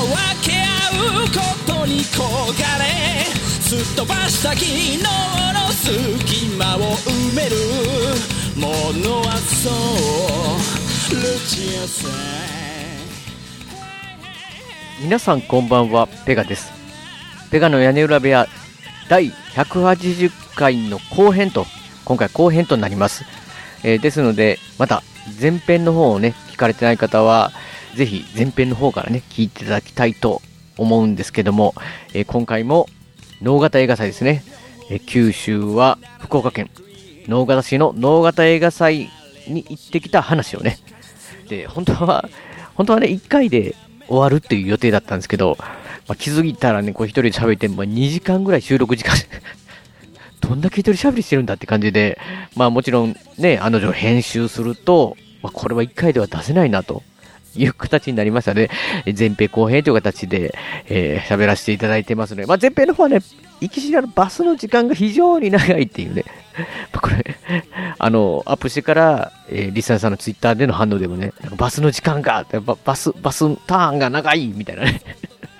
分け合うことに焦がれすっ飛ばした昨日の隙間を埋めるものはそうルチアさ皆さんこんばんは、ペガです。ペガの屋根裏部屋第180回の後編と、今回後編となります。えーですので、また前編の方をね、聞かれてない方は、ぜひ前編の方からね、聞いていただきたいと思うんですけども、えー今回も能形映画祭ですね。えー九州は福岡県能形市の能形映画祭に行ってきた話をね、で、本当は、本当はね、1回で終わるっていう予定だったんですけど、まあ、気づいたらね、こう一人で喋って、まあ、2時間ぐらい収録時間、どんだけ一人喋りしてるんだって感じで、まあもちろんね、あの女編集すると、まあ、これは1回では出せないなと。いう形になりましたね。前編後編という形で、えー喋らせていただいてますので、まあ、前編の方はね、行きしなのバスの時間が非常に長いっていうね。これ、あの、アップしてから、えーリスナーさんのツイッターでの反応でもね、バスの時間が、ババス、バスターンが長いみたいなね、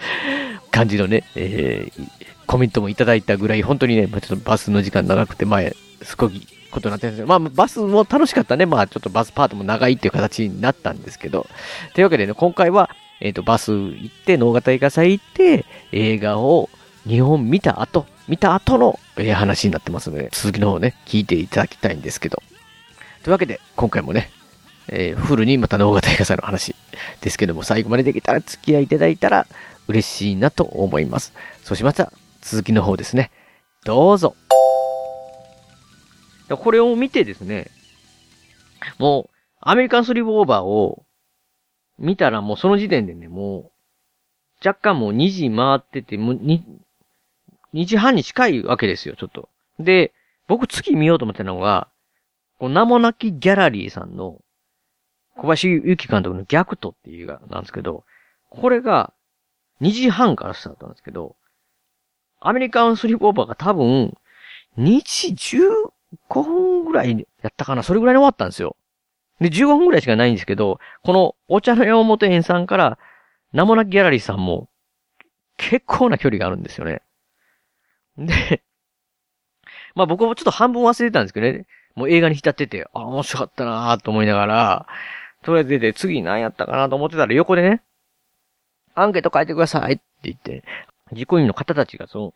感じのね、えーコメントもいただいたぐらい、本当にね、ちょっとバスの時間長くて前、すごいことになってるんですよ。まあ、バスも楽しかったね。まあ、ちょっとバスパートも長いっていう形になったんですけど。というわけでね、今回は、えっ、と、バス行って、能形映画祭行って、映画を2本見た後、見た後の、え話になってますので、続きの方ね、聞いていただきたいんですけど。というわけで、今回もね、えーフルにまた能形映画祭の話ですけども、最後までできたら付き合いいただいたら嬉しいなと思います。そうしましたら、続きの方ですね。どうぞ。これを見てですね、もう、アメリカンスリーブオーバーを見たらもうその時点でね、もう、若干もう2時回ってて、もう 2, 2時半に近いわけですよ、ちょっと。で、僕次見ようと思ってたのが、こう名もなきギャラリーさんの、小林ゆき監督の逆とっていう映画なんですけど、これが2時半からスタートなんですけど、アメリカンスリープオーバーが多分、2時5分ぐらいやったかなそれぐらいに終わったんですよ。で、15分ぐらいしかないんですけど、このお茶の山本園さんから、名もなきギャラリーさんも、結構な距離があるんですよね。で、まあ僕もちょっと半分忘れてたんですけどね。もう映画に浸ってて、あ、面白かったなと思いながら、とりあえず出て、次何やったかなと思ってたら横でね、アンケート書いてくださいって言って、実行委員の方たちがその、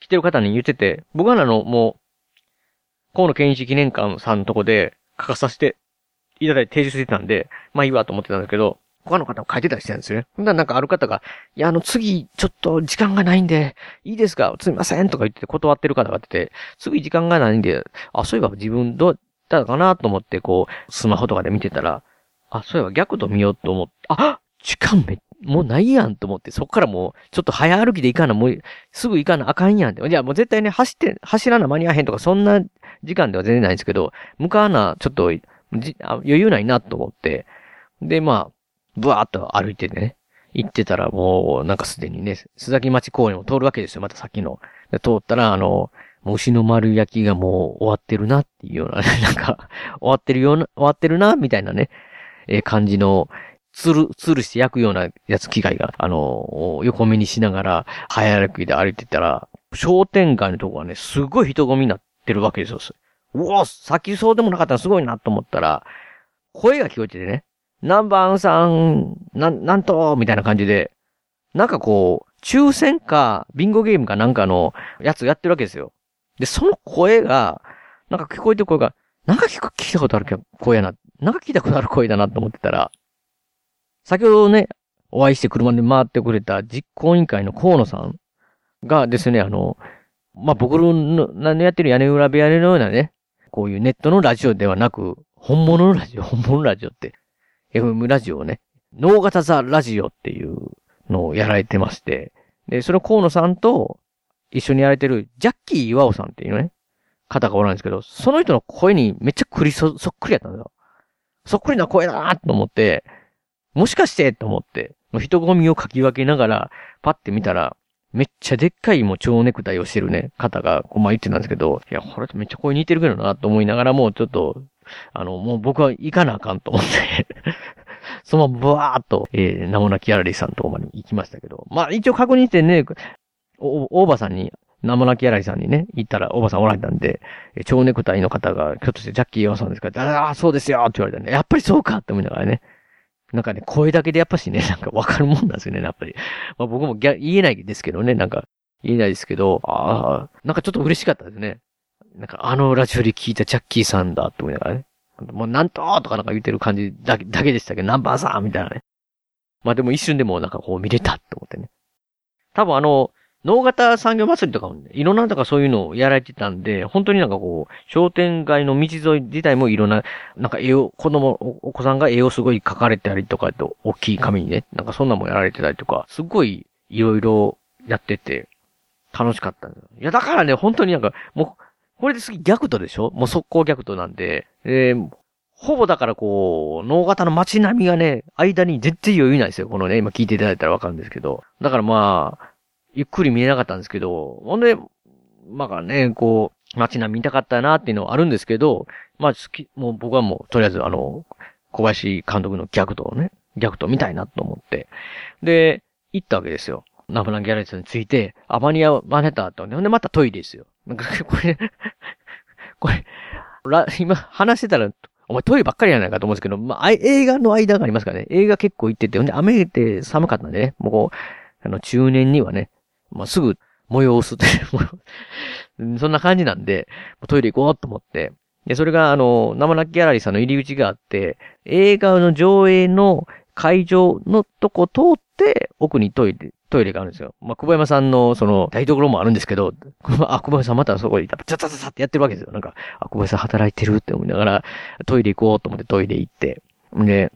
来てる方に言ってて、僕はあの、もう、河野健一記念館さんのとこで書かさせていただいて提示してたんで、まあいいわと思ってたんだけど、他の方も書いてたりしてたんですよね。ほんならなんかある方が、いや、あの、次、ちょっと時間がないんで、いいですか？すみませんとか言って断ってる方がいてて、次時間がないんで、あ、そういえば自分どうだったかなと思って、こう、スマホとかで見てたら、あ、そういえば逆と見ようと思って、あ時間めっ、もうないやんと思って、そっからもう、ちょっと早歩きで行かな、もう、すぐ行かなあかんやんって。じゃあもう絶対ね、走って、走らな間に合わへんとか、そんな時間では全然ないんですけど、向かわな、ちょっと、じ余裕ないなと思って、で、まあ、ブワーっと歩いてね、行ってたらもう、なんかすでにね、須崎町公園を通るわけですよ、またさっきの。で通ったら、あの、もう牛の丸焼きがもう終わってるなっていうようなね、なんか、終わってるような、終わってるな、みたいなね、えー感じの、つる、つるして焼くようなやつ、機械が、あの、横目にしながら、早歩きで歩いてたら、商店街のとこはね、すごい人混みになってるわけですよ。うおさっきそうでもなかったらすごいなと思ったら、声が聞こえててね、何番さん、なん、なんと、みたいな感じで、なんかこう、抽選か、ビンゴゲームかなんかのやつやってるわけですよ。で、その声が、なんか聞こえてる声が、なんか聞く聞いたことある声やな。なんか聞いたことある声だなと思ってたら、先ほどね、お会いして車で回ってくれた実行委員会の河野さんがですね、あの、まあ、僕ののやってる屋根裏部屋のようなね、こういうネットのラジオではなく、本物のラジオ、本物のラジオって、FM ラジオをね、脳型ザラジオっていうのをやられてまして、で、それを河野さんと一緒にやられてる、ジャッキー岩尾さんっていうね、方がおらんですけど、その人の声にめっちゃくりそ、そっくりやったんですよ。そっくりな声だなと思って、もしかしてと思って、人混みをかき分けながら、パッて見たら、めっちゃでっかいもう蝶ネクタイをしてるね、方が、こう、まあ言ってたんですけど、いや、これめっちゃ声似てるけどな、と思いながらもう、ちょっと、あの、もう僕は行かなあかんと思って そのままブワーっと、えー、名もなきギャラリーさんのとこまで行きましたけど、まあ一応確認してね、お、大場さんに、名もなきギャラリーさんにね、行ったら、おばさんおられたんで、え蝶ネクタイの方が、ひょっとしてジャッキー岩さんですか？ああ、そうですよって言われたんで、やっぱりそうかって思いながらね。なんかね、声だけでやっぱしね、なんかわかるもんなんですよね、やっぱり。まあ僕も言えないですけどね、なんか、言えないですけど、ああ、なんかちょっと嬉しかったですね。なんかあのラジオで聞いたチャッキーさんだって思いながらね。もうなんととかなんか言ってる感じだけ、だけでしたけど、ナンバーさんみたいなね。まあでも一瞬でもなんかこう見れたって思ってね。多分あの、脳型産業祭りとかも、ね、いろんなとかそういうのをやられてたんで、本当になんかこう、商店街の道沿い自体もいろんな、なんか絵を、子供、お子さんが絵をすごい描かれてたりとかと、大きい紙にね、なんかそんなもんやられてたりとか、すごいいろいろやってて、楽しかったんですよ。いや、だからね、本当になんか、もう、これで次逆とでしょ？もう速攻逆となんで、えー、ほぼだからこう、脳型の街並みがね、間に絶対余裕ないですよ。このね、今聞いていただいたらわかるんですけど。だからまあ、ゆっくり見えなかったんですけど、ほんで、まあね、こう、街並み見たかったなっていうのはあるんですけど、まあ好き、もう僕はもう、とりあえずあの、小林監督の逆とね、逆と見たいなと思って。で、行ったわけですよ。ナブランギャラリーについて、アバニアマネタってほんで、またトイレですよ。なんか、これこれ、今話してたら、お前トイレばっかりやないかと思うんですけど、まあ、映画の間がありますからね。映画結構行ってて、ほんで雨って寒かったんでね、もうこう、あの、中年にはね、まあ、すぐ催すって そんな感じなんで、トイレ行こうと思って、で、それがあの、生なきギャラリーさんの入り口があって、映画の上映の会場のとこ通って、奥にトイレ、トイレがあるんですよ。まあ、久保山さんの、その、台所もあるんですけど、あ、久保山さんまたそこにいたら、チャチャチャチャってやってるわけですよ。なんか、あ、久保山さん働いてるって思いながら、トイレ行こうと思ってトイレ行って、で、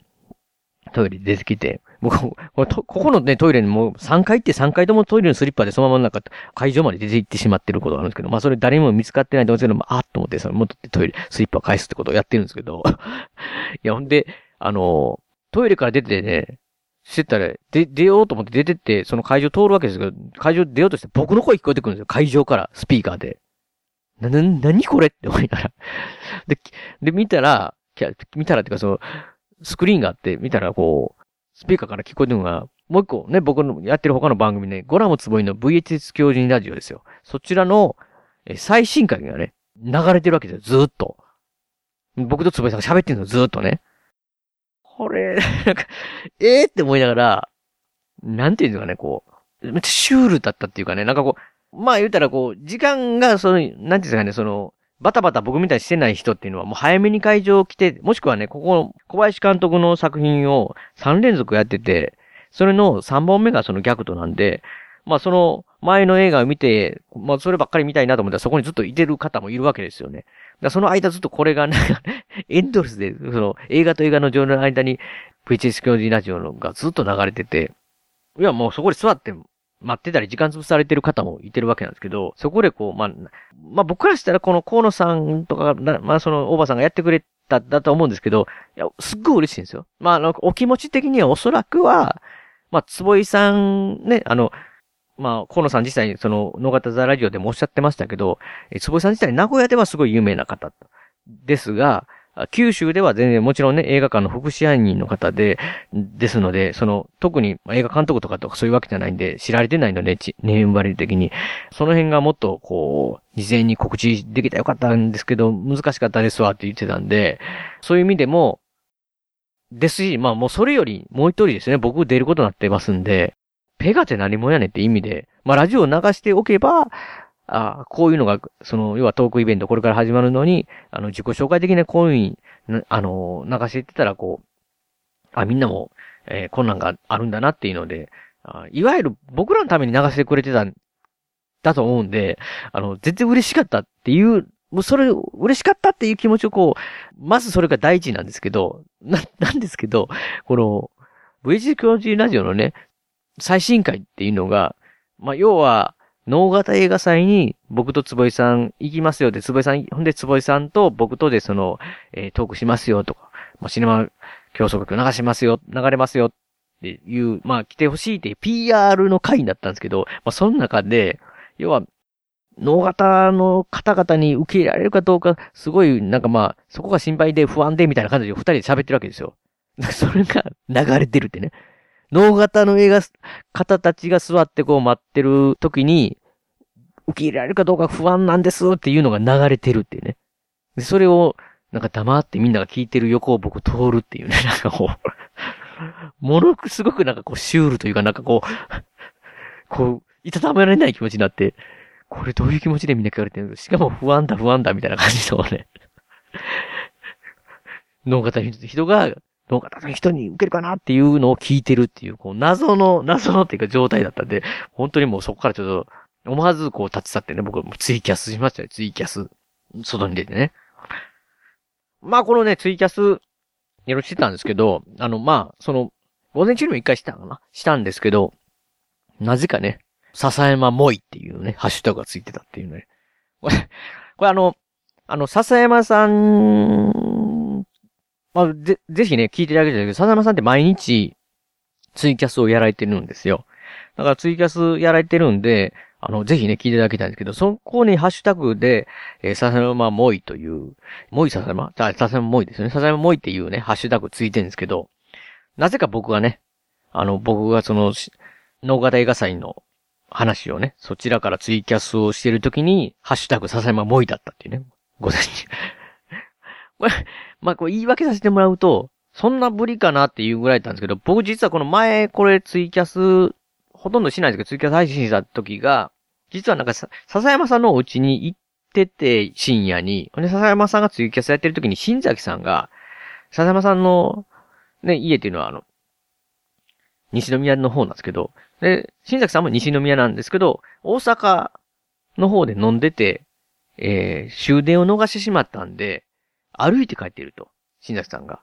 トイレ出てきて、僕、ここのね、トイレにもう3回行って3回ともトイレのスリッパでそのままなんか会場まで出て行ってしまってることがあるんですけど、まあそれ誰も見つかってないと思うんですけど、まあ、あっと思ってその戻ってトイレ、スリッパ返すってことをやってるんですけど、いや、ほんで、あの、トイレから出てね、してたら、で、出ようと思って出てって、その会場通るわけですけど、会場出ようとして僕の声聞こえてくるんですよ。会場から、スピーカーで。な、な、なにこれって思いながら。で、で、見たら、見たらっていうかその、スクリーンがあって、見たらこう、スピーカーから聞こえてるのが、もう一個ね、僕のやってる他の番組ね、ゴラムつぼいの VHS 教授にラジオですよ。そちらの、え最新回がね、流れてるわけですよ、ずっと。僕とつぼいさんが喋ってるのずっとね。これ、なんか、ええー、って思いながら、なんていうのかね、こう、めっちゃシュールだったっていうかね、なんかこう、まあ言ったらこう、時間が、その、なんていうんですかね、その、バタバタ僕みたいにしてない人っていうのはもう早めに会場来て、もしくはね、ここ、小林監督の作品を3連続やってて、それの3本目がその逆となんで、まあその前の映画を見て、まあそればっかり見たいなと思ったらそこにずっといてる方もいるわけですよね。だその間ずっとこれがね、エンドレスで、その映画と映画の上の間に VHS 教授ラジオがずっと流れてて、いやもうそこで座って待ってたり時間潰されてる方もいてるわけなんですけど、そこでこう、まあ、まあ僕からしたらこの河野さんとか、まあそのおばさんがやってくれた、だと思うんですけど、いや、すっごい嬉しいんですよ。まああの、お気持ち的にはおそらくは、まあ、坪井さんね、あの、まあ、河野さん実際にその、野方ザラジオでもおっしゃってましたけど、え、坪井さん自体名古屋ではすごい有名な方ですが、九州では全然もちろんね、映画館の副支配人の方で、ですので、その、特に映画監督とかとかそういうわけじゃないんで、知られてないので、ネームバリュー的に。その辺がもっと、こう、事前に告知できたらよかったんですけど、難しかったですわって言ってたんで、そういう意味でも、ですし、まあもうそれよりもう一人ですね、僕出ることになってますんで、ペガって何もやねんって意味で、まあラジオを流しておけば、あこういうのが、その、要はトークイベントこれから始まるのに、あの、自己紹介的なこういうに、あの、流していってたら、こう、あ、みんなも、えー、こんなんがあるんだなっていうので、あいわゆる僕らのために流してくれてたんだと思うんで、あの、全然嬉しかったっていう、もうそれ、嬉しかったっていう気持ちをこう、まずそれが第一なんですけど、な、なんですけど、この、VG 教授ラジオのね、最新回っていうのが、まあ、要は、脳型映画祭に僕と坪井さん行きますよって、坪井さん、ほんで坪井さんと僕とでその、えー、トークしますよとか、まあ、シネマ競争曲流しますよ、流れますよっていう、まあ来てほしいって PR の回だったんですけど、まあその中で、要は、脳型の方々に受け入れられるかどうか、すごい、なんかまあ、そこが心配で不安でみたいな感じで二人で喋ってるわけですよ。それが流れてるってね。脳型の映画、方たちが座ってこう待ってる時に、受け入れられるかどうか不安なんですっていうのが流れてるっていうね。で、それを、なんか黙ってみんなが聞いてる横を僕通るっていうね、なんかこうものすごくなんかこうシュールというかなんかこうこう、いたためられない気持ちになって、これどういう気持ちでみんな聞かれてるの？しかも不安だ不安だみたいな感じのね。脳型の人が、脳型の人に受けるかなっていうのを聞いてるっていう、こう、謎の、謎のっていうか状態だったんで、本当にもうそこからちょっと、思わずこう立ち去ってね、僕もツイキャスしましたよ、ツイキャス。外に出てね。まあこのね、ツイキャス、やろしてたんですけど、あの、まあ、その、午前中にも一回したかな？したんですけど、なぜかね、笹山もいっていうね、ハッシュタグがついてたっていうね。これ、これあの、あの、笹山さん、まあ、ぜ、ぜひね、聞いていただきたいけど、笹山さんって毎日、ツイキャスをやられてるんですよ。だからツイキャスやられてるんで、あの、ぜひね、聞いていただきたいんですけど、そこにハッシュタグで、えー、笹山もいという、もい笹山あ、笹山もいですよね。笹山もいっていうね、ハッシュタグついてるんですけど、なぜか僕がね、あの、僕がその、脳型映画祭の話をね、そちらからツイキャスをしてるときに、ハッシュタグ笹山もいだったっていうね、ご存知。これ、まあ、これ言い訳させてもらうと、そんなぶりかなっていうぐらいだったんですけど、僕実はこの前、これツイキャス、ほとんどしないんですけど、ツイキャス配信した時が、実はなんかさ、笹山さんのお家に行ってて、深夜に。で、笹山さんがツイキャスやってる時に、新崎さんが、笹山さんの、ね、家っていうのはあの、西宮の方なんですけど、で、新崎さんも西宮なんですけど、大阪の方で飲んでて、えー、終電を逃してしまったんで、歩いて帰っていると。新崎さんが。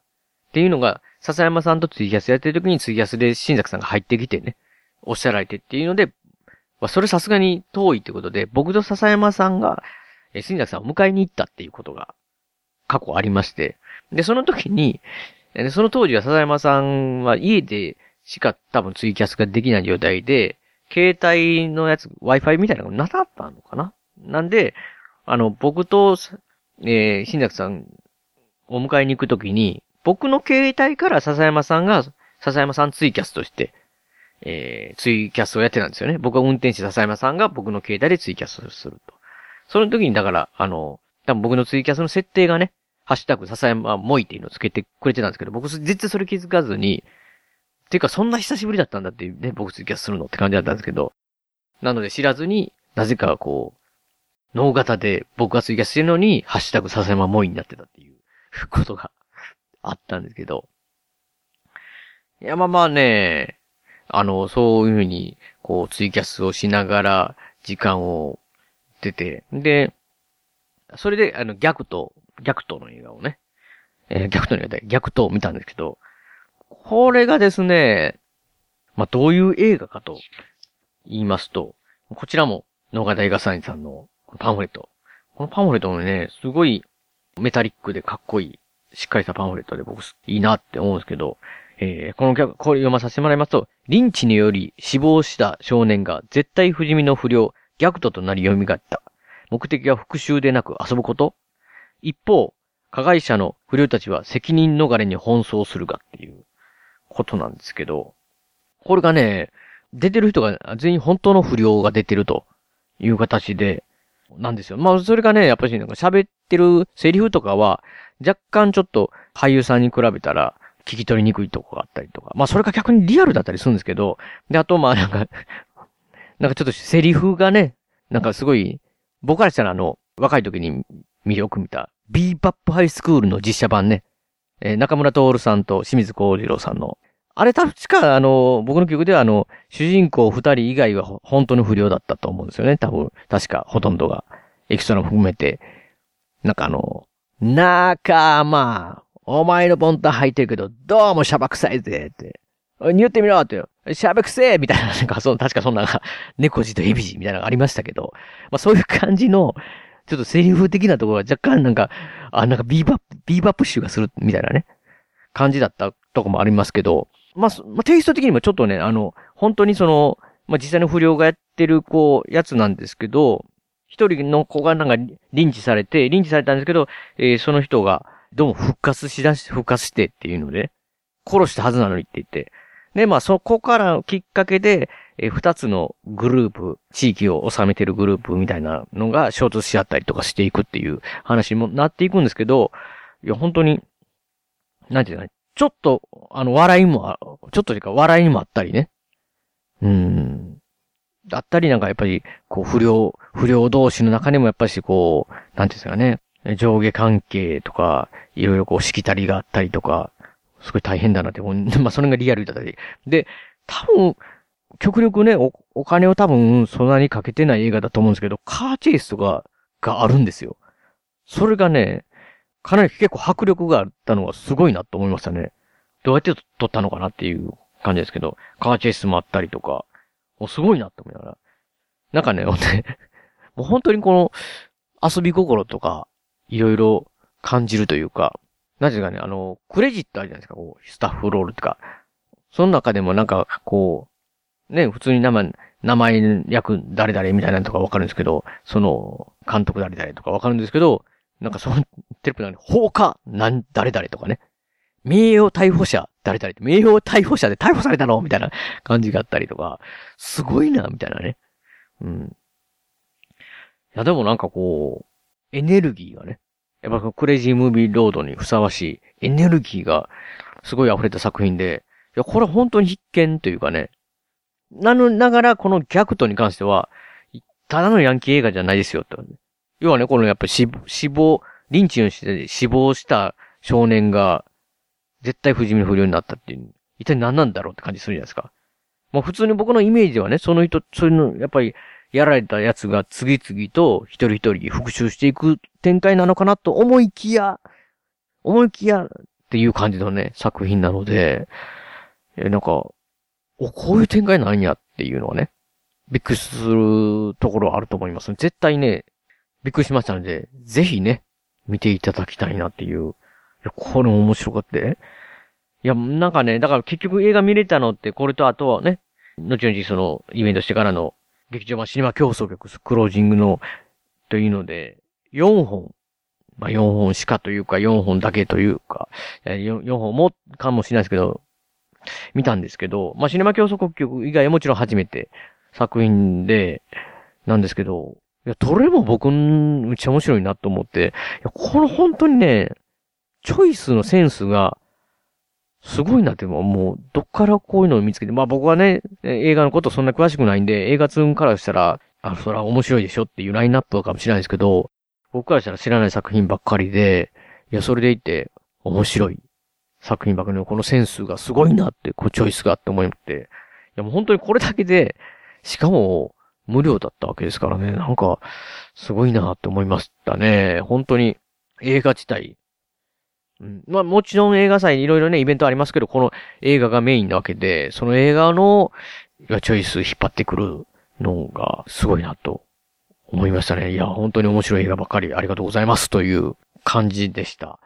っていうのが、笹山さんとツイキャスやってる時にツイキャスで新崎さんが入ってきてね、おっしゃられてっていうので、まあ、それさすがに遠いってことで、僕と笹山さんが、え、新崎さんを迎えに行ったっていうことが、過去ありまして。で、その時に、その当時は笹山さんは家でしか多分ツイキャスができない状態で、携帯のやつ、Wi-Fi みたいなのがなかったのかななんで、あの、僕と、えー、新崎さんを迎えに行くときに、僕の携帯から笹山さんが、笹山さんツイキャスとして、えー、ツイキャスをやってたんですよね。僕は運転手笹山さんが僕の携帯でツイキャスをすると。その時にだから、あの、多分僕のツイキャスの設定がね、ハッシュタグ笹山もいっていうのをつけてくれてたんですけど、僕絶対それ気づかずに、ていうかそんな久しぶりだったんだってね、僕ツイキャスするのって感じだったんですけど、なので知らずに、なぜかこう、脳型で僕がツイキャスしてるのに、ハッシュタグ笹山もいになってたっていうことがあったんですけど。いや、まあまあね、あの、そういうふうに、こう、ツイキャスをしながら、時間を出て、で、それで、あの、逆と、逆との映画をね、えー、逆との映画で逆とを見たんですけど、これがですね、まあ、どういう映画かと言いますと、こちらも、野方映画サインさんのパンフレット。このパンフレットもね、すごいメタリックでかっこいい、しっかりしたパンフレットで僕いいなって思うんですけど、えー、この曲、これ読まさせてもらいますと、リンチにより死亡した少年が絶対不死身の不良、逆徒となり蘇った。目的は復讐でなく遊ぶこと一方、加害者の不良たちは責任逃れに奔走するがっていうことなんですけど、これがね、出てる人が全員本当の不良が出てるという形で、なんですよ。まあ、それがね、やっぱりなんか喋ってるセリフとかは、若干ちょっと俳優さんに比べたら、聞き取りにくいとこがあったりとか。まあそれが逆にリアルだったりするんですけど、で、あとまあなんかなんかちょっとセリフがね、なんかすごい、僕からしたらあの、若い時によく見た、ビーバップハイスクールの実写版ね。えー、中村徹さんと清水幸次郎さんの。あれ確かあの、僕の記憶ではあの、主人公二人以外は本当の不良だったと思うんですよね。多分、確かほとんどが。エキストラも含めて。なんかあの、仲間、お前のボンタン履いてるけど、どうもシャバ臭いぜって。おい匂ってみろって、しゃべくせえみたいな、なんか、その、確かそんな、猫字と蛇字みたいなのがありましたけど、まあそういう感じの、ちょっとセリフ的なところが若干なんか、あ、なんかビーバップ、ビーバップ臭がするみたいなね、感じだったとこもありますけど、まあ、まあ、テイスト的にもちょっとね、あの、本当にその、まあ実際の不良がやってる、こう、やつなんですけど、一人の子がなんか、リンチされて、リンチされたんですけど、えーその人が、どうも復活しだし、復活してっていうので、殺したはずなのにって言って。で、まあそこからきっかけで、えー二つのグループ、地域を治めてるグループみたいなのが衝突し合ったりとかしていくっていう話もなっていくんですけど、いや、本当に、なんていうかね、ちょっと、あの、笑いも、ちょっとというか笑いもあったりね。うん。だったりなんかやっぱり、こう、不良、不良同士の中にもやっぱしこう、なんていうんですかね、上下関係とか、いろいろこう、しきたりがあったりとか、すごい大変だなって、も まあ、それがリアルだったり。で、多分、極力ね、お、お金を多分、そんなにかけてない映画だと思うんですけど、カーチェイスとか、があるんですよ。それがね、かなり結構迫力があったのがすごいなと思いましたね。どうやって撮ったのかなっていう感じですけど、カーチェイスもあったりとか、もうすごいなって思いながら。なんかね、ほんでもう本当にこの遊び心とか、いろいろ感じるというか、なんていうかね、あの、クレジットあるじゃないですか、こう、スタッフロールとか。その中でもなんか、こう、ね、普通に名前、名前役誰々みたいなのとかわかるんですけど、その、監督誰々とかわかるんですけど、なんかその、テレビの中に放火なん、誰々とかね。名誉逮捕者誰々って、名誉逮捕者で逮捕されたの？みたいな感じがあったりとか、すごいな、みたいなね。うん。いや、でもなんかこう、エネルギーがね、やっぱクレイジームービーロードにふさわしいエネルギーがすごい溢れた作品で、いや、これ本当に必見というかね、なの、ながらこのギャクトに関しては、ただのヤンキー映画じゃないですよって。要はね、このやっぱり死死亡、リンチをして死亡した少年が、絶対不死身不良になったっていう、一体何なんだろうって感じするじゃないですか。もう普通に僕のイメージはね、その人、そういうの、やっぱり、やられたやつが次々と一人一人復讐していく展開なのかなと思いきや、思いきやっていう感じのね、作品なので、え、なんか、お、こういう展開なんやっていうのはね、びっくりするところはあると思います。絶対ね、びっくりしましたので、ぜひね、見ていただきたいなっていう。いや、これ面白かった。いや、なんかね、だから結局映画見れたのって、これとあとはね、後々その、イベントしてからの、劇場版シネマ競争曲、クロージングの、というので、4本、まあ4本しかというか、4本だけというか、4, 4本も、かもしれないですけど、見たんですけど、まあシネマ競争曲以外はもちろん初めて作品で、なんですけど、いや、どれも僕、めっちゃ面白いなと思って、いや、この本当にね、チョイスのセンスが、すごいなって、もう、どっからこういうのを見つけて、まあ僕はね、映画のことそんな詳しくないんで、映画通からしたら、あ、そら面白いでしょっていうラインナップかもしれないですけど、僕からしたら知らない作品ばっかりで、いや、それでいて、面白い作品ばっかりのこのセンスがすごいなって、こう、チョイスがって思って、いや、もう本当にこれだけで、しかも、無料だったわけですからね、なんか、すごいなって思いましたね。本当に、映画自体、うん、まあもちろん映画祭いろいろね、イベントありますけど、この映画がメインなわけで、その映画の、チョイス引っ張ってくるのがすごいなと思いましたね。いや、本当に面白い映画ばっかりありがとうございますという感じでした。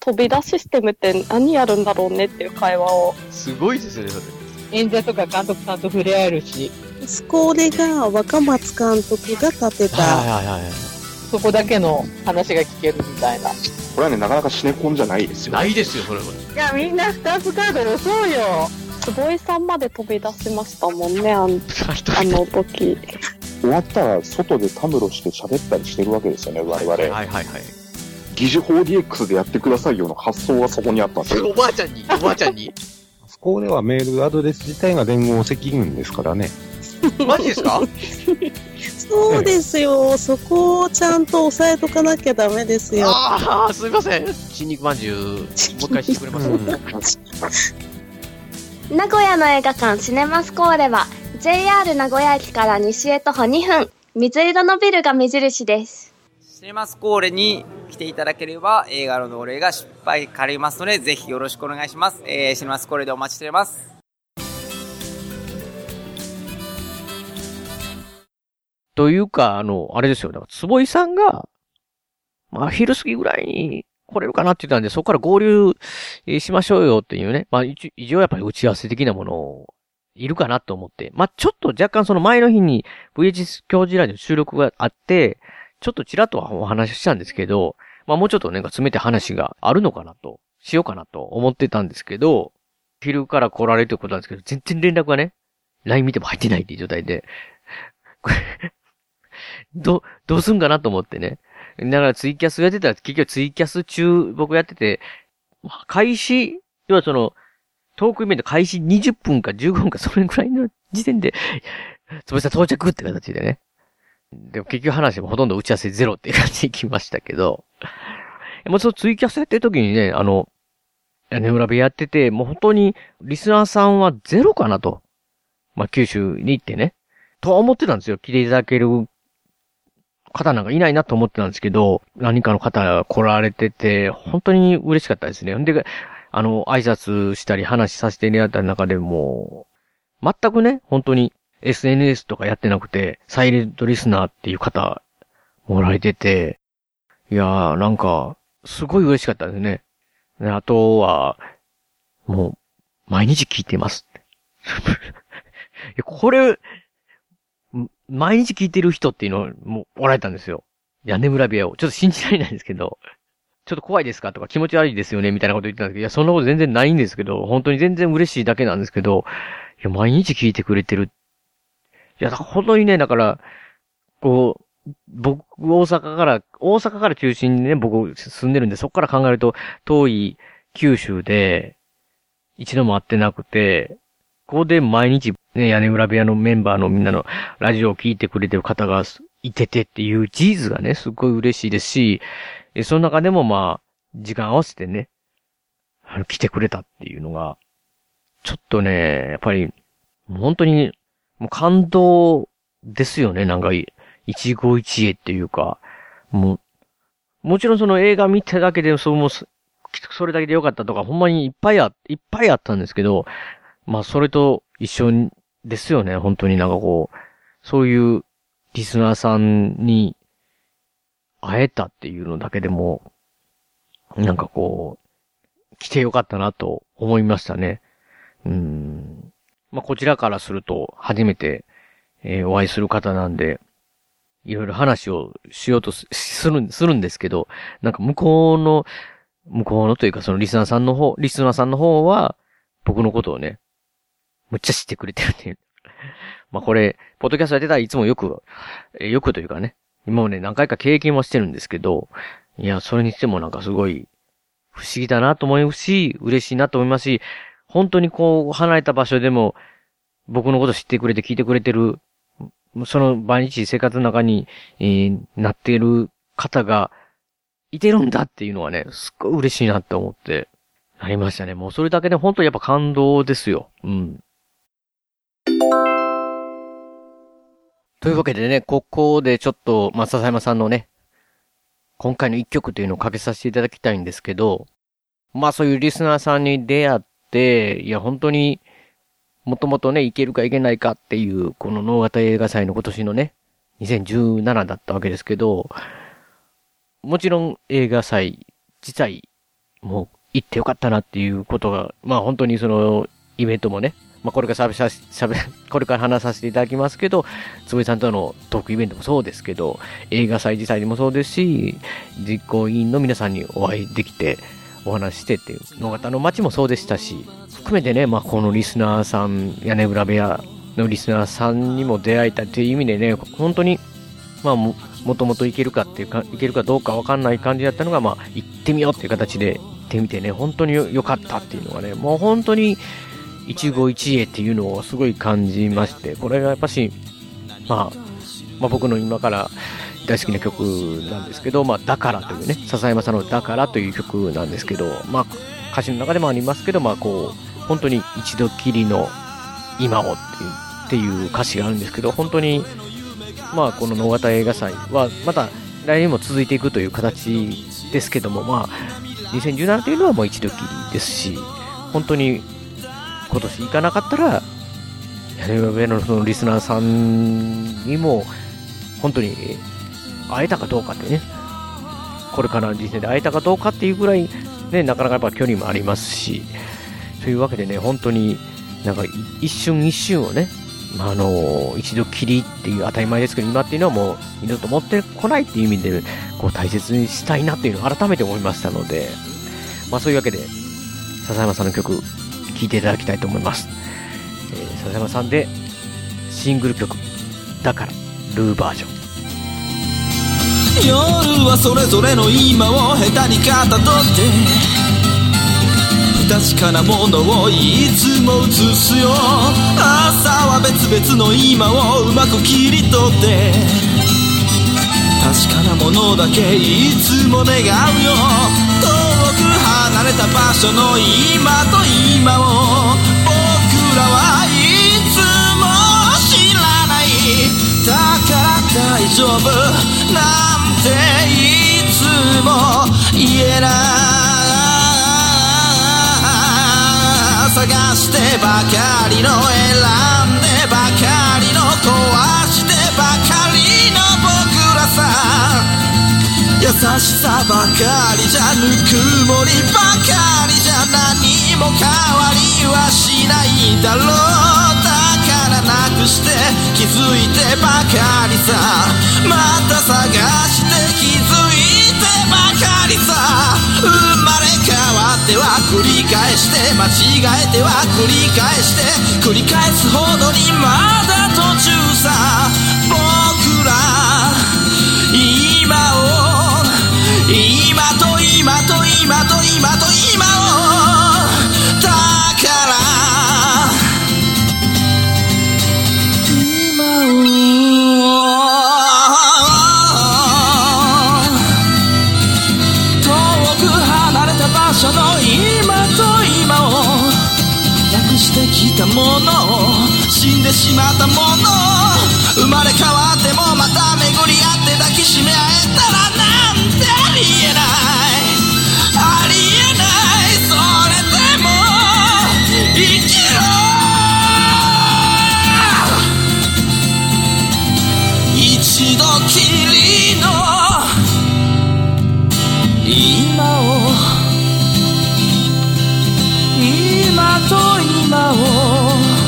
飛び出システムって何やるんだろうねっていう会話を。すごいですね、それ。演者とか監督さんと触れ合えるし、スコーレが若松監督が立てた、はいはいはいはい。そこだけの話が聞けるみたいな。これはね、なかなかシネコンじゃないですよ。ないですよ、それは。いや、みんなスタンプカード押そうよ。坪井さんまで飛び出しましたもんね、あん あの時。終わったら外でたむろして喋ったりしてるわけですよね、我々。はいはいはい。疑似 4DX でやってくださいよの発想はそこにあったんですよ。おばあちゃんに、おばあちゃんに。そこではメールアドレス自体が連合赤軍ですからね。マジですか？そうですよ、そこをちゃんと押さえとかなきゃダメですよ。ああ、すみません。新肉まんじゅう、もう一回してくれます？名古屋の映画館シネマスコーレは JR 名古屋駅から西へ徒歩2分水色のビルが目印ですシネマスコーレに来ていただければ映画の同例が失敗かりますので、ぜひよろしくお願いします。えー、シネマスコーレでお待ちしております。というか、あの、あれですよ。だから、坪井さんが、まあ、昼過ぎぐらいに来れるかなって言ったんで、そこから合流しましょうよっていうね。まあ、一応やっぱり打ち合わせ的なものを、いるかなと思って。まあ、ちょっと若干その前の日に VH 教授ラジオ収録があって、ちょっとちらっとはお話ししたんですけど、まあもうちょっとなんか詰めて話があるのかなと、しようかなと思ってたんですけど、昼から来られるということなんですけど、全然連絡がね、LINE 見ても入ってないっていう状態で、これ、ど、どうすんかなと思ってね。だからツイキャスやってたら、結局ツイキャス中僕やってて、開始、要はその、トークイベント開始20分か15分かそれぐらいの時点で、つぶさん到着って形でね。でも結局話もほとんど打ち合わせゼロっていう感じで来ましたけど、もうそのツイキャスやってる時にね、あの、屋根裏部やってて、もう本当にリスナーさんはゼロかなと。まあ、九州に行ってね。とは思ってたんですよ。来ていただける方なんかいないなと思ってたんですけど、何かの方が来られてて、本当に嬉しかったですね。んで、あの、挨拶したり話させていただいた中でも、全くね、本当に SNS とかやってなくて、サイレントリスナーっていう方、おられてて、いやー、なんか、すごい嬉しかったですね。であとは、もう、毎日聞いてます。これ、毎日聞いてる人っていうのもおられたんですよ。屋根裏部屋を。ちょっと信じられないんですけど、ちょっと怖いですか？とか気持ち悪いですよね？みたいなこと言ってたんですけど、いや、そんなこと全然ないんですけど、本当に全然嬉しいだけなんですけど、いや、毎日聞いてくれてる。いや、だから本当にね、だから、こう、僕、大阪から、大阪から中心にね、僕住んでるんで、そこから考えると、遠い九州で、一度も会ってなくて、ここで毎日、ね、屋根裏部屋のメンバーのみんなのラジオを聞いてくれてる方がいててっていう事実がね、すっごい嬉しいですし、その中でもまあ、時間合わせてね、あの来てくれたっていうのが、ちょっとね、やっぱり、本当に、もう感動ですよね、なんか、一期一会っていうか、もう、もちろんその映画見ただけで、そうもう、それだけでよかったとか、ほんまにいっぱいあ、いっぱいあったんですけど、まあそれと一緒にですよね、本当になんかこう、そういうリスナーさんに会えたっていうのだけでも、なんかこう、来てよかったなと思いましたね。うん。まあこちらからすると、初めて、えーお会いする方なんで、いろいろ話をしようとする、するんですけど、なんか向こうの、向こうのというかそのリスナーさんの方、リスナーさんの方は、僕のことをね、むっちゃ知ってくれてるっていう。まあこれ、ポッドキャストやってたらいつもよく、えーよくというかね、今もね、何回か経験もしてるんですけど、いや、それにしてもなんかすごい、不思議だなと思うし、嬉しいなと思いますし、本当にこう、離れた場所でも、僕のこと知ってくれて聞いてくれてる、その毎日生活の中に、えーなっている方が、いてるんだっていうのはね、すっごい嬉しいなって思って、なりましたね。もうそれだけで本当にやっぱ感動ですよ。うん。というわけでね、ここでちょっと、まあ、笹山さんのね、今回の一曲というのをかけさせていただきたいんですけど、まあそういうリスナーさんに出会っ、いや本当に、もともとね、いけるかいけないかっていう、この能型映画祭の今年のね、2017だったわけですけど、もちろん映画祭自体、もう行ってよかったなっていうことが、まあ本当にその、イベントもね、まあこれからしゃべ、しゃべ、これから話させていただきますけど、つぶいさんとのトークイベントもそうですけど、映画祭自体にもそうですし、実行委員の皆さんにお会いできて、お話してっていう、野方の街もそうでしたし、含めてね、まあこのリスナーさん、屋根裏部屋のリスナーさんにも出会えたっていう意味でね、本当に、まあも、ともといけるかっていうか、いけるかどうかわかんない感じだったのが、まあ、行ってみようっていう形で行ってみてね、本当によ良かったっていうのがね、もう本当に、一期一会っていうのをすごい感じまして、これがやっぱし、まあ、まあ僕の今から大好きな曲なんですけど、まあ、だからというね、笹山さんのだからという曲なんですけど、まあ、歌詞の中でもありますけど、まあこう、本当に一度きりの今をっていう歌詞があるんですけど、本当に、まあこの能型映画祭は、また来年も続いていくという形ですけども、まあ、2017というのはもう一度きりですし、本当に今年行かなかったら、屋根裏のそのリスナーさんにも、本当に会えたかどうかってね、これからの人生で会えたかどうかっていうぐらい、ね、なかなかやっぱ距離もありますし、というわけでね、本当になんか一瞬一瞬をね、まあ、あの、一度きりっていう当たり前ですけど、今っていうのはもう二度と持ってこないっていう意味で、こう大切にしたいなっていうのを改めて思いましたので、まあそういうわけで、笹山さんの曲、聴いていただきたいと思います。えー、笹山さんで、シングル曲、だから、ルーバージョン。夜はそれぞれの今を下手にかたどって確かなものをいつも映すよ。朝は別々の今をうまく切り取って確かなものだけいつも願うよ。遠く離れた場所の今と今を僕らはいつも知らない。だから大丈夫。ないつも言えない。探してばかりの選んでばかりの壊してばかりの僕らさ。優しさばかりじゃぬくもりばかりじゃ何も変わりはしないだろう。だからなくして気づいてばかりさ。また探して返して間違えては繰り返して繰り返すほどにまだ途中さ。僕ら今を今と今と今と今と今をもの死んでしまったもの生まれ変わってもまた巡り合って抱きしめ合えたらなんて言えない。ありえない。それでも生きろ一度きりのと今を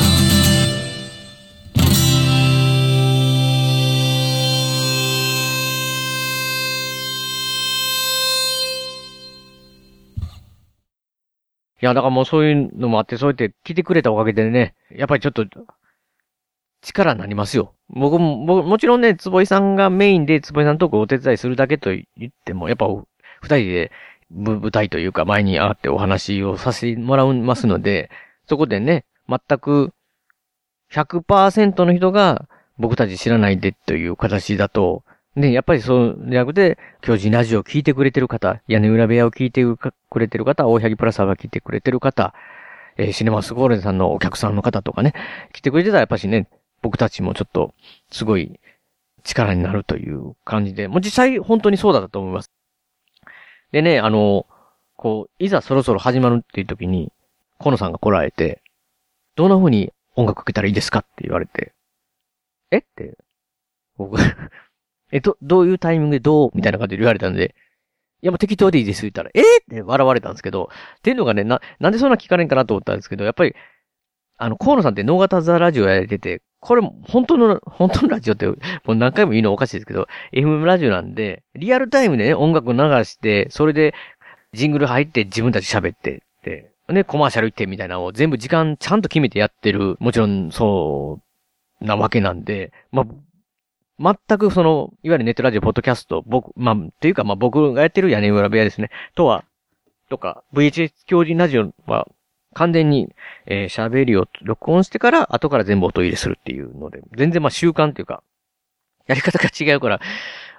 いや、だからもうそういうのもあって、そうやって来てくれたおかげでね、やっぱりちょっと、力になりますよ。僕も、僕もちろんね、坪井さんがメインで坪井さんとこお手伝いするだけと言っても、やっぱ、二人で舞台というか前に上がってお話をさせてもらいますので、そこでね、全く100%の人が僕たち知らないでという形だと、ね、やっぱりそうじゃなくて、巨人ラジオを聞いてくれてる方、屋根裏部屋を聞いてくれてる方、大八木プラスアが聞いてくれてる方、えーシネマスゴールデンさんのお客さんの方とかね、来てくれてたらやっぱしね、僕たちもちょっと、すごい力になるという感じで、もう実際本当にそうだったと思います。でね、あの、こう、いざそろそろ始まるっていう時に、河野さんが来られて、どんな風に音楽かけたらいいですかって言われて、え？って、僕、え、ど、どういうタイミングでどう？みたいな感じで言われたんで、いやもう適当でいいです言ったら、え？って笑われたんですけど、っていうのがね、な、なんでそんな聞かれんかなと思ったんですけど、やっぱり、あの、河野さんってノーガタザラジオやれてて、これ、本当の、本当のラジオって、もう何回も言うのおかしいですけど、FM ラジオなんで、リアルタイムでね、音楽流して、それで、ジングル入って自分たち喋って、で、ね、コマーシャル行ってみたいなのを全部時間ちゃんと決めてやってる、もちろんそう、なわけなんで、まあ、全くその、いわゆるネットラジオ、ポッドキャスト、僕、まあ、っていうか、まあ、僕がやってる屋根裏部屋ですね。とは、とか、VHS 教人ラジオは、完全に、えー喋りを録音してから、後から全部音入れするっていうので、全然まあ習慣っていうか、やり方が違うから、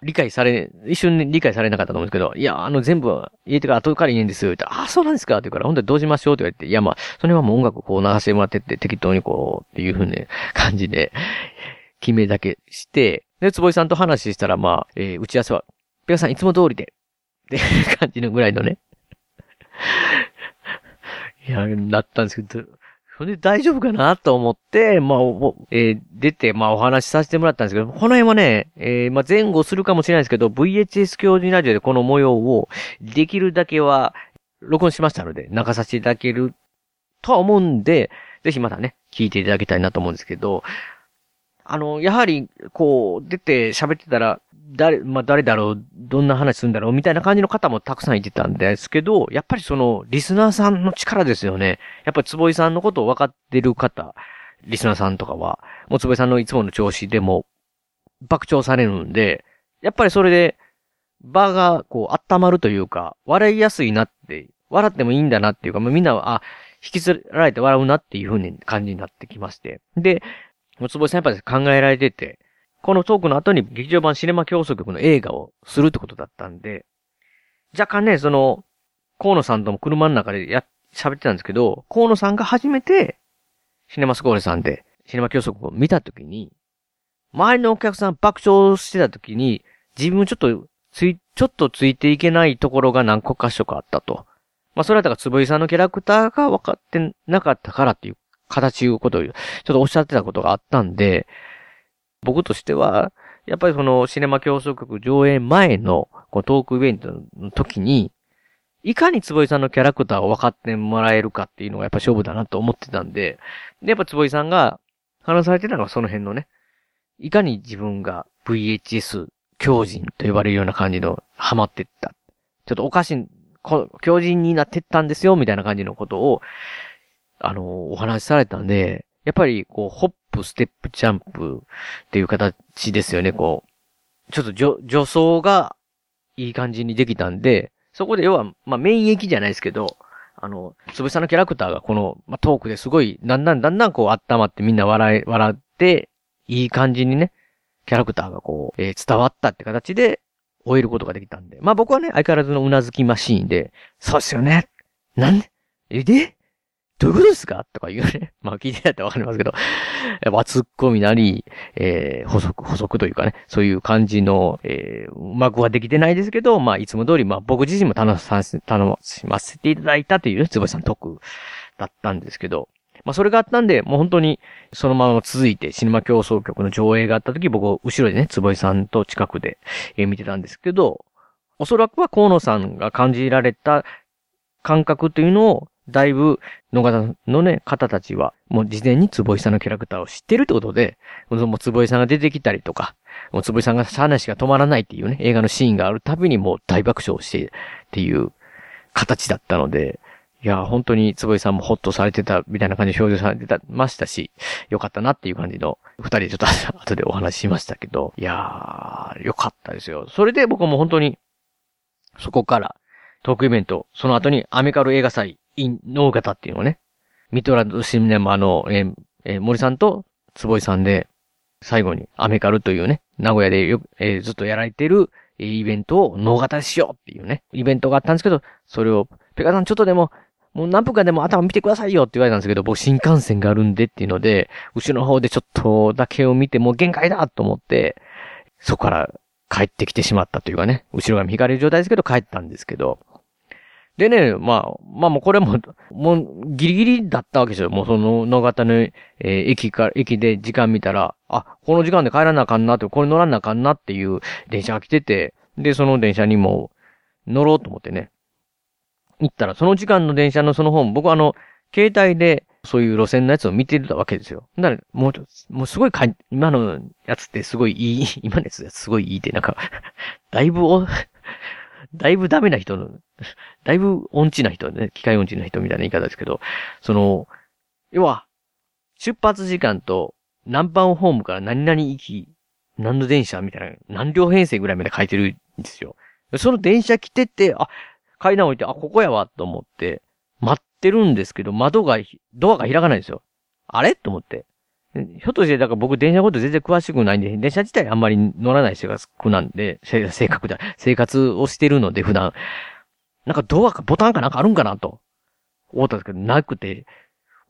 理解され、一瞬ね理解されなかったと思うんですけど、いや、あの全部入れてから後から入れんですよ、言ったら、あ、そうなんですかって言うから、ほんとにどうしましょうって言われて、いやまあ、それはもう音楽こう流してもらってって、適当にこう、っていう風な 感じで、決めだけして、で、坪井さんと話したら、まあ、えー打ち合わせはペガさんいつも通りで。っていう感じのぐらいのね。いや、なったんですけど、それで大丈夫かなと思って、まあ、えー出て、まあお話しさせてもらったんですけど、この辺はね、えーまあ前後するかもしれないですけど、VHS 教授ラジオでこの模様をできるだけは録音しましたので、流させていただけるとは思うんで、ぜひまたね、聞いていただきたいなと思うんですけど、あの、やはり、こう、出て喋ってたら、誰、まあ、誰だろう、どんな話するんだろう、みたいな感じの方もたくさんいてたんですけど、やっぱりその、リスナーさんの力ですよね。やっぱり坪井さんのことを分かってる方、リスナーさんとかは、もう坪井さんのいつもの調子でも、爆笑されるんで、やっぱりそれで、場が、こう、温まるというか、笑いやすいなって、笑ってもいいんだなっていうか、まあ、みんなは、あ、引きずられて笑うなっていう風に感じになってきまして。で、もう坪井さんやっぱり考えられてて、このトークの後に劇場版シネマ競争局の映画をするってことだったんで、若干ね、その、河野さんとも車の中でや、喋ってたんですけど、河野さんが初めて、シネマスコーレさんで、シネマ競争局を見たときに、周りのお客さん爆笑してたときに、自分ちょっと、つい、ちょっとついていけないところが何個か所かあったと。まあ、それはだから、坪井さんのキャラクターが分かってなかったからっていう形いうことを、ちょっとおっしゃってたことがあったんで、僕としては、やっぱりそのシネマ競争局上映前のこのトークイベントの時に、いかに坪井さんのキャラクターを分かってもらえるかっていうのがやっぱ勝負だなと思ってたんで、で、やっぱ坪井さんが話されてたのはその辺のね、いかに自分が VHS 狂人と呼ばれるような感じのハマってった。ちょっとおかしい、狂人になってったんですよ、みたいな感じのことを、あの、お話しされたんで、やっぱり、こう、ホップ、ステップ、ジャンプっていう形ですよね、こう。ちょっと助、助走がいい感じにできたんで、そこで要は、まあ、免疫じゃないですけど、あの、つぶさのキャラクターがこの、まあ、トークですごい、だんだんだんだんこう温まってみんな笑い、笑って、いい感じにね、キャラクターがこう、えー伝わったって形で終えることができたんで。まあ僕はね、相変わらずのうなずきマシーンで、そうっすよね。なんで？え、で？どういうことですか？とか言うね。まあ聞いてないとわかりますけど、やっぱツッコミなり、えー補足、補足というかね、そういう感じの、えーうまくはできてないですけど、まあいつも通り、まあ僕自身も楽し、楽しませていただいたというね、つぼさん特だったんですけど、まあそれがあったんで、もう本当にそのまま続いてシネマ競争局の上映があった時、僕後ろでね、坪井さんと近くで、えー見てたんですけど、おそらくは河野さんが感じられた感覚というのを、だいぶ、野方のね、方たちは、もう事前に坪井さんのキャラクターを知ってるってことで、もう坪井さんが出てきたりとか、もう坪井さんが話が止まらないっていうね、映画のシーンがあるたびにもう大爆笑してっていう形だったので、いや、本当に坪井さんもホッとされてたみたいな感じで表情されてた、ましたし、よかったなっていう感じの、二人でちょっと後でお話ししましたけど、いやー、よかったですよ。それで僕も本当に、そこから、トークイベント、その後にアメカル映画祭 in ノーガタっていうのをね、ミトランドシネマの、えーえー森さんと坪井さんで、最後にアメカルというね、名古屋でよく、えーずっとやられてる、えイベントをノーガタにしようっていうね、イベントがあったんですけど、それを、ペカさんちょっとでも、もう何分かでも頭見てくださいよって言われたんですけど、僕新幹線があるんでっていうので、後ろの方でちょっとだけを見てもう限界だと思って、そこから帰ってきてしまったというかね、後ろが引かれる状態ですけど帰ったんですけど、でね、まあ、まあもうこれも、もうギリギリだったわけですよ。もうその野方の、えー駅から、駅で時間見たら、あ、この時間で帰らなあかんなって、これ乗らなあかんなっていう電車が来てて、で、その電車にも乗ろうと思ってね、行ったら、その時間の電車のその本、僕はあの、携帯で、そういう路線のやつを見てたわけですよ。だから、もう、もうすごいか、今のやつってすごいいい、今のやつすごいいいって、なんか、だいぶ、だいぶダメな人の、だいぶ音痴な人ね、機械音痴な人みたいな言い方ですけど、その、要は、出発時間と何番ホームから何々行き、何の電車みたいな、何両編成ぐらいまで書いてるんですよ。その電車来てて、あ、階段降りて、あ、ここやわ、と思って、待ってるんですけど、窓が、ドアが開かないんですよ。あれ？と思って。ひょっとして、だから僕電車のこと全然詳しくないんで、電車自体あんまり乗らない生活なんで、性格だ、生活をしてるので普段。なんかドアかボタンかなんかあるんかなと。思ったんですけど、なくて、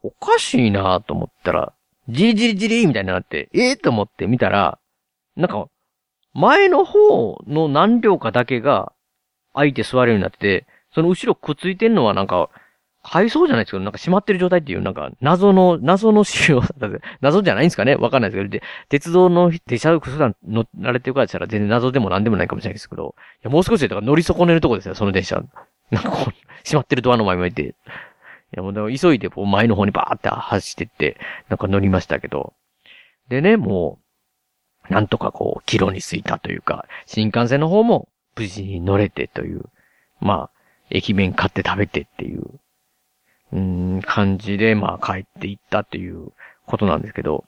おかしいなと思ったら、じりじりじりみたいになって、ええと思って見たら、なんか、前の方の何両かだけが空いて座れるようになってて、その後ろくっついてんのはなんか、配送じゃないですけど、なんか閉まってる状態っていう、なんか、謎の、謎の仕様、謎じゃないんですかね？わかんないですけど、で、鉄道の電車普段乗られてるからしたら全然謎でも何でもないかもしれないですけど、いや、もう少しで、だから乗り損ねるとこですよ、その電車。なんかこう、閉まってるドアの前向いて。いや、もうだから急いでこう前の方にバーって走ってって、なんか乗りましたけど。でね、もう、なんとかこう、帰路に着いたというか、新幹線の方も無事に乗れてという、まあ、駅弁買って食べてっていう、うん、感じで、まあ帰っていったっていうことなんですけど。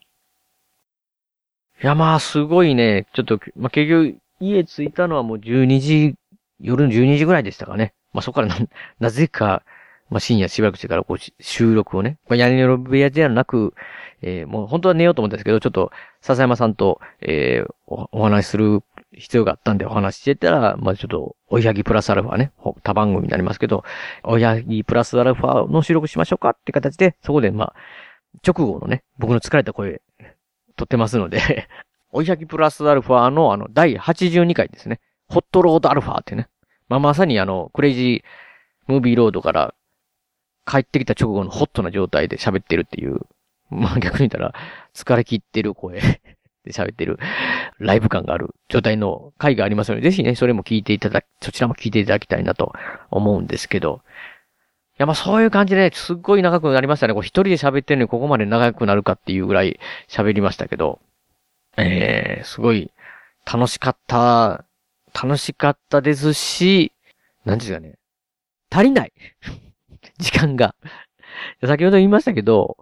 いや、まあすごいね、ちょっと、まあ結局、家着いたのはもう12時、夜の12時ぐらいでしたかね。まあそこからな、なぜか、まあ深夜しばらくしてからこう収録をね、まあ屋根の部屋ではなく、えー、もう本当は寝ようと思ったんですけど、ちょっと、笹山さんと、えー、おお話しする必要があったんでお話ししてたら、まあちょっと、おやぎプラスアルファね、他番組になりますけど、おやぎプラスアルファの収録しましょうかって形で、そこでまあ、直後のね、僕の疲れた声、撮ってますので おやぎプラスアルファのあの、第82回ですね。ホットロードアルファってね。まあまさにあの、クレイジームービーロードから帰ってきた直後のホットな状態で喋ってるっていう。まあ逆に言ったら、疲れ切ってる声で喋ってる、ライブ感がある状態の回がありますので、ぜひね、それも聞いていただき、そちらも聞いていただきたいなと思うんですけど、いや、ま、そういう感じで、すっごい長くなりましたね。こう一人で喋ってるのにここまで長くなるかっていうぐらい喋りましたけど、えー、すごい楽しかった、楽しかったですし、なんですかね、足りない。時間が。先ほど言いましたけど、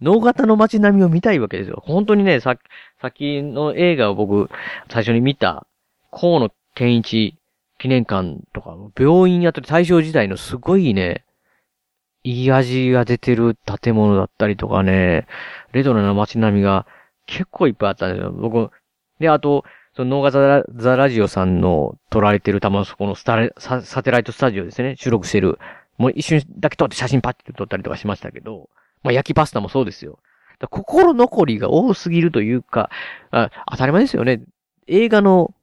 脳型の街並みを見たいわけですよ。本当にね、さ、先の映画を僕、最初に見た、河野健一記念館とか、病院やってる大正時代のすごいね、いい味が出てる建物だったりとかね、レトロな街並みが結構いっぱいあったんですよ。僕、で、あと、その、ノーガザラジオさんの撮られてるたまそこのスタササテライトスタジオですね、収録してる。もう一瞬だけ撮って写真パッて撮ったりとかしましたけど、まあ、焼きパスタもそうですよ。心残りが多すぎるというかあ、当たり前ですよね。映画の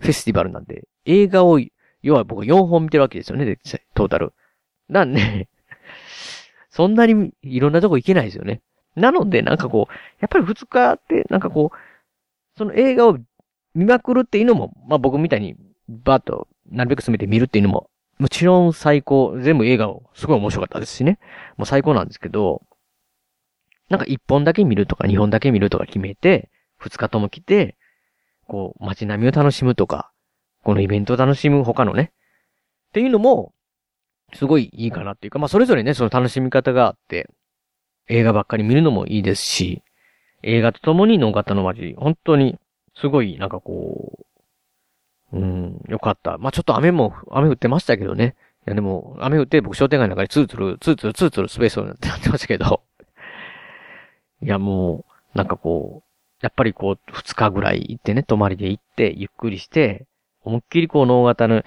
フェスティバルなんで、映画を、要は僕4本見てるわけですよね、トータル。なんで、そんなにいろんなとこ行けないですよね。なので、なんかこう、やっぱり2日って、なんかこう、その映画を見まくるっていうのも、まあ僕みたいにバーッとなるべく進めて見るっていうのももちろん最高、全部映画をすごい面白かったですしね。もう最高なんですけど、なんか一本だけ見るとか二本だけ見るとか決めて、二日とも来て、こう街並みを楽しむとか、このイベントを楽しむ他のね、っていうのも、すごいいいかなっていうか、まあそれぞれね、その楽しみ方があって、映画ばっかり見るのもいいですし、映画と共に脳型の街、本当に、すごい、なんかこう、うん、よかった。まあ、ちょっと雨も、雨降ってましたけどね。いや、でも、雨降って僕商店街の中でツーツル、ツーツル、ツーツルスペースになってましたけど。いや、もう、なんかこう、やっぱりこう、二日ぐらい行ってね、泊まりで行って、ゆっくりして、思いっきりこう、脳型の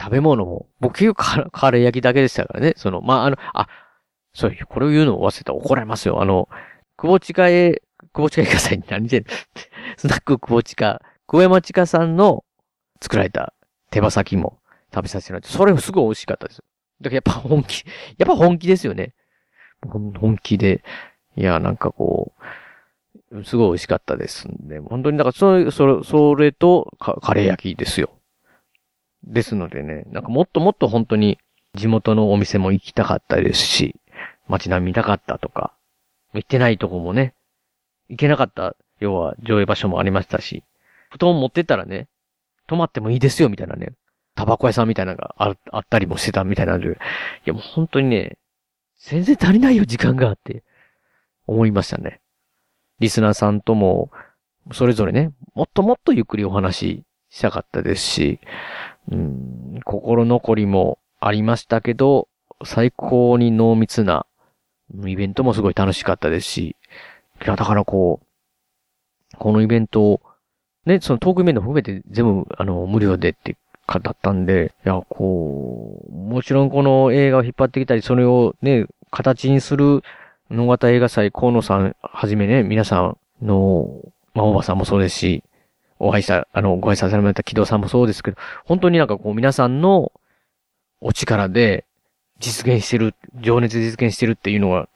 食べ物も、僕結局カレー焼きだけでしたからね。その、まあ、あの、あ、そう、これを言うのを忘れたら怒られますよ。あの、久保地下へ、久保地下映画祭に何で、スナック久保地下、久保山地下さんの作られた手羽先も食べさせてもらって、それもすごい美味しかったです。だからやっぱ本気、やっぱ本気ですよね。本気で。いや、なんかこう、すごい美味しかったですんで、本当に、だからそれ、それ、それとカレー焼きですよ。ですのでね、なんかもっともっと本当に地元のお店も行きたかったですし、街並み見たかったとか、行ってないとこもね、行けなかった、要は上映場所もありましたし、布団持ってったらね、泊まってもいいですよ、みたいなね。タバコ屋さんみたいなのがああったりもしてたみたいなんで。いや、もう本当にね、全然足りないよ、時間があって、思いましたね。リスナーさんとも、それぞれね、もっともっとゆっくりお話ししたかったですし、うん、心残りもありましたけど、最高に濃密なイベントもすごい楽しかったですし、いや、だからこう、このイベントをね、そのトークイベント含めて全部、あの、無料でって語ったんで、いや、こう、もちろんこの映画を引っ張ってきたり、それをね、形にする、野方映画祭、河野さんはじめね、皆さんの、まあ、おばさんもそうですし、お会いした、あの、ご挨拶された木戸さんもそうですけど、本当になんかこう皆さんのお力で実現してる、情熱実現してるっていうのは、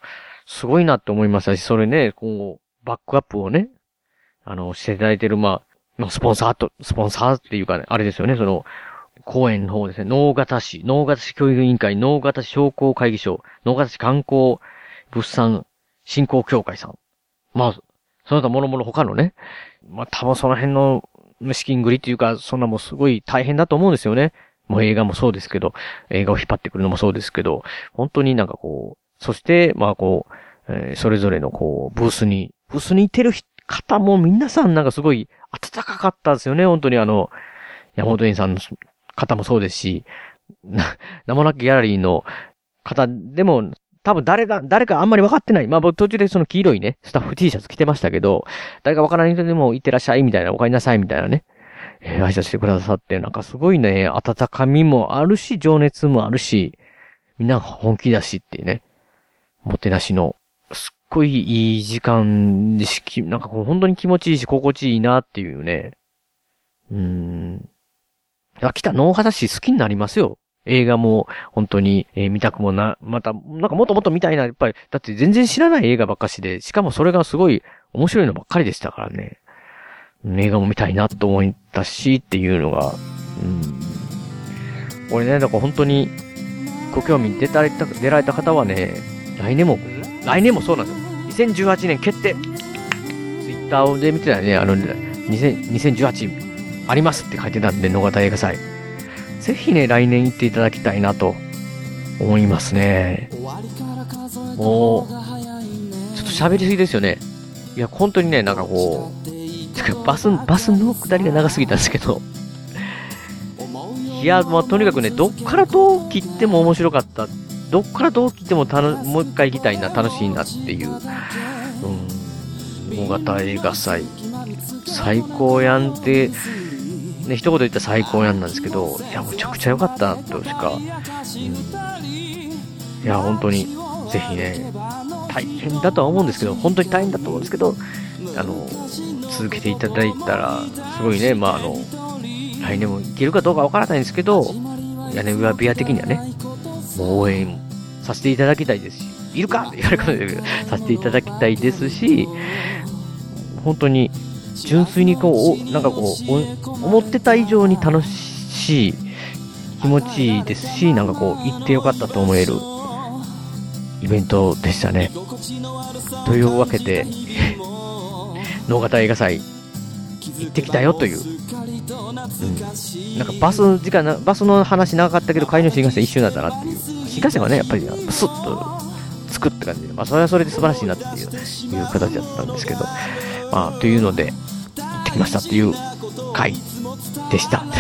すごいなって思いましたし、それね、こう、バックアップをね、あの、していただいてる、まあ、まあ、スポンサーと、スポンサーっていうかね、あれですよね、その、公園の方ですね、能形市、能形市教育委員会、能形市商工会議所、能形市観光物産振興協会さん。まあ、その他諸々他のね、まあ多分その辺の資金繰りっていうか、そんなもすごい大変だと思うんですよね。もう映画もそうですけど、映画を引っ張ってくるのもそうですけど、本当になんかこう、そして、まあこう、えー、それぞれのこう、ブースに、ブースにいてる人方も皆さんなんかすごい暖かかったですよね、本当にあの、山本園さんの方もそうですし、な、名もなきギャラリーの方でも、多分誰だ、誰かあんまり分かってない。まあ僕途中でその黄色いね、スタッフ T シャツ着てましたけど、誰か分からない人でも行ってらっしゃいみたいな、お帰りなさいみたいなね。えー、挨拶してくださって、なんかすごいね、温かみもあるし、情熱もあるし、みんな本気だしっていうね。もてなしの、すっごいいい時間でし、なんかこう本当に気持ちいいし、心地いいなっていうね。うん。あ、来た、ノーハダシ好きになりますよ。映画も本当に、えー、見たくもな、また、なんかもっともっと見たいな、やっぱり、だって全然知らない映画ばっかしで、しかもそれがすごい面白いのばっかりでしたからね。映画も見たいなと思ったし、っていうのが、うん。俺ね、だから本当に、ご興味出たれた、出られた方はね、来年も、来年もそうなんですよ。2018年決定ツイッターで見てたらね、あの、2018ありますって書いてたんで、野方映画祭。ぜひね、来年行っていただきたいなと思いますね。もう、ちょっと喋りすぎですよね。いや、本当にね、なんかこう、バス、バスの下りが長すぎたんですけど、いや、まあ、とにかくね、どっからどう切っても面白かった。どっからどう切ってもたの、もう一回行きたいな、楽しいなっていう。うん。大型映画祭。最高やんって、ね、一言言ったら最高やんなんですけど、いや、むちゃくちゃ良かったなとしか、うん、いや、本当に、ぜひね、大変だとは思うんですけど、本当に大変だと思うんですけど、あの、続けていただいたら、すごいね、まあ、あの、来年もいけるかどうかわからないんですけど、屋根裏部屋的にはね、応援させていただきたいですし、いるか？って言われるかもしれないけど、させていただきたいですし、本当に純粋にこう、なんかこう、思ってた以上に楽しい、気持ちいいですし、なんかこう、行ってよかったと思えるイベントでしたね。というわけで、能形映画祭、行ってきたよという。うん。なんかバス時間な、バスの話長かったけど、帰りの新幹線一瞬だったなっていう。新幹線はね、やっぱりスッとつくって感じで、まあそれはそれで素晴らしいなっていういう形だったんですけど、まあというので行、ってきましたっていう回でした。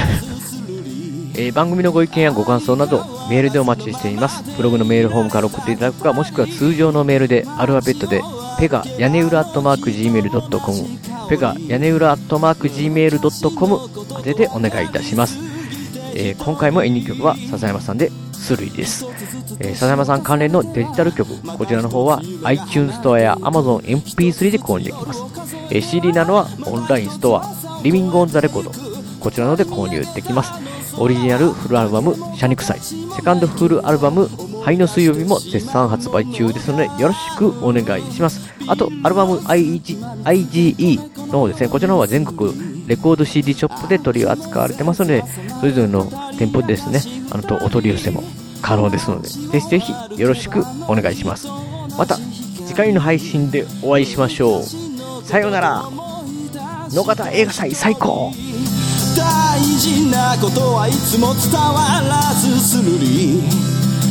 えー、番組のご意見やご感想などメールでお待ちしています。ブログのメールフォームから送っていただくか、もしくは通常のメールでアルファベットでペガ屋根裏アットマーク Gmail.com ペガ屋根裏アットマーク Gmail.com 宛てでお願いいたします。えー、今回もエンディング曲は笹山さんでスルイです。えー、笹山さん関連のデジタル曲、こちらの方は iTunes ストアや Amazon MP3 で購入できます。え CD なのはオンラインストア、リビングオンザレコード、こちらので購入できます。オリジナルフルアルバム、シャニクサイ、セカンドフルアルバム、灰の水曜日も絶賛発売中ですので、よろしくお願いします。あと、アルバム IGE の方ですね、こちらの方は全国レコード CD ショップで取り扱われてますので、それぞれの店舗でですね、あのとお取り寄せも可能ですので、ぜひぜひよろしくお願いします。また、次回の配信でお会いしましょう。さようなら野方映画祭最高大事なことはいつも伝わらずするり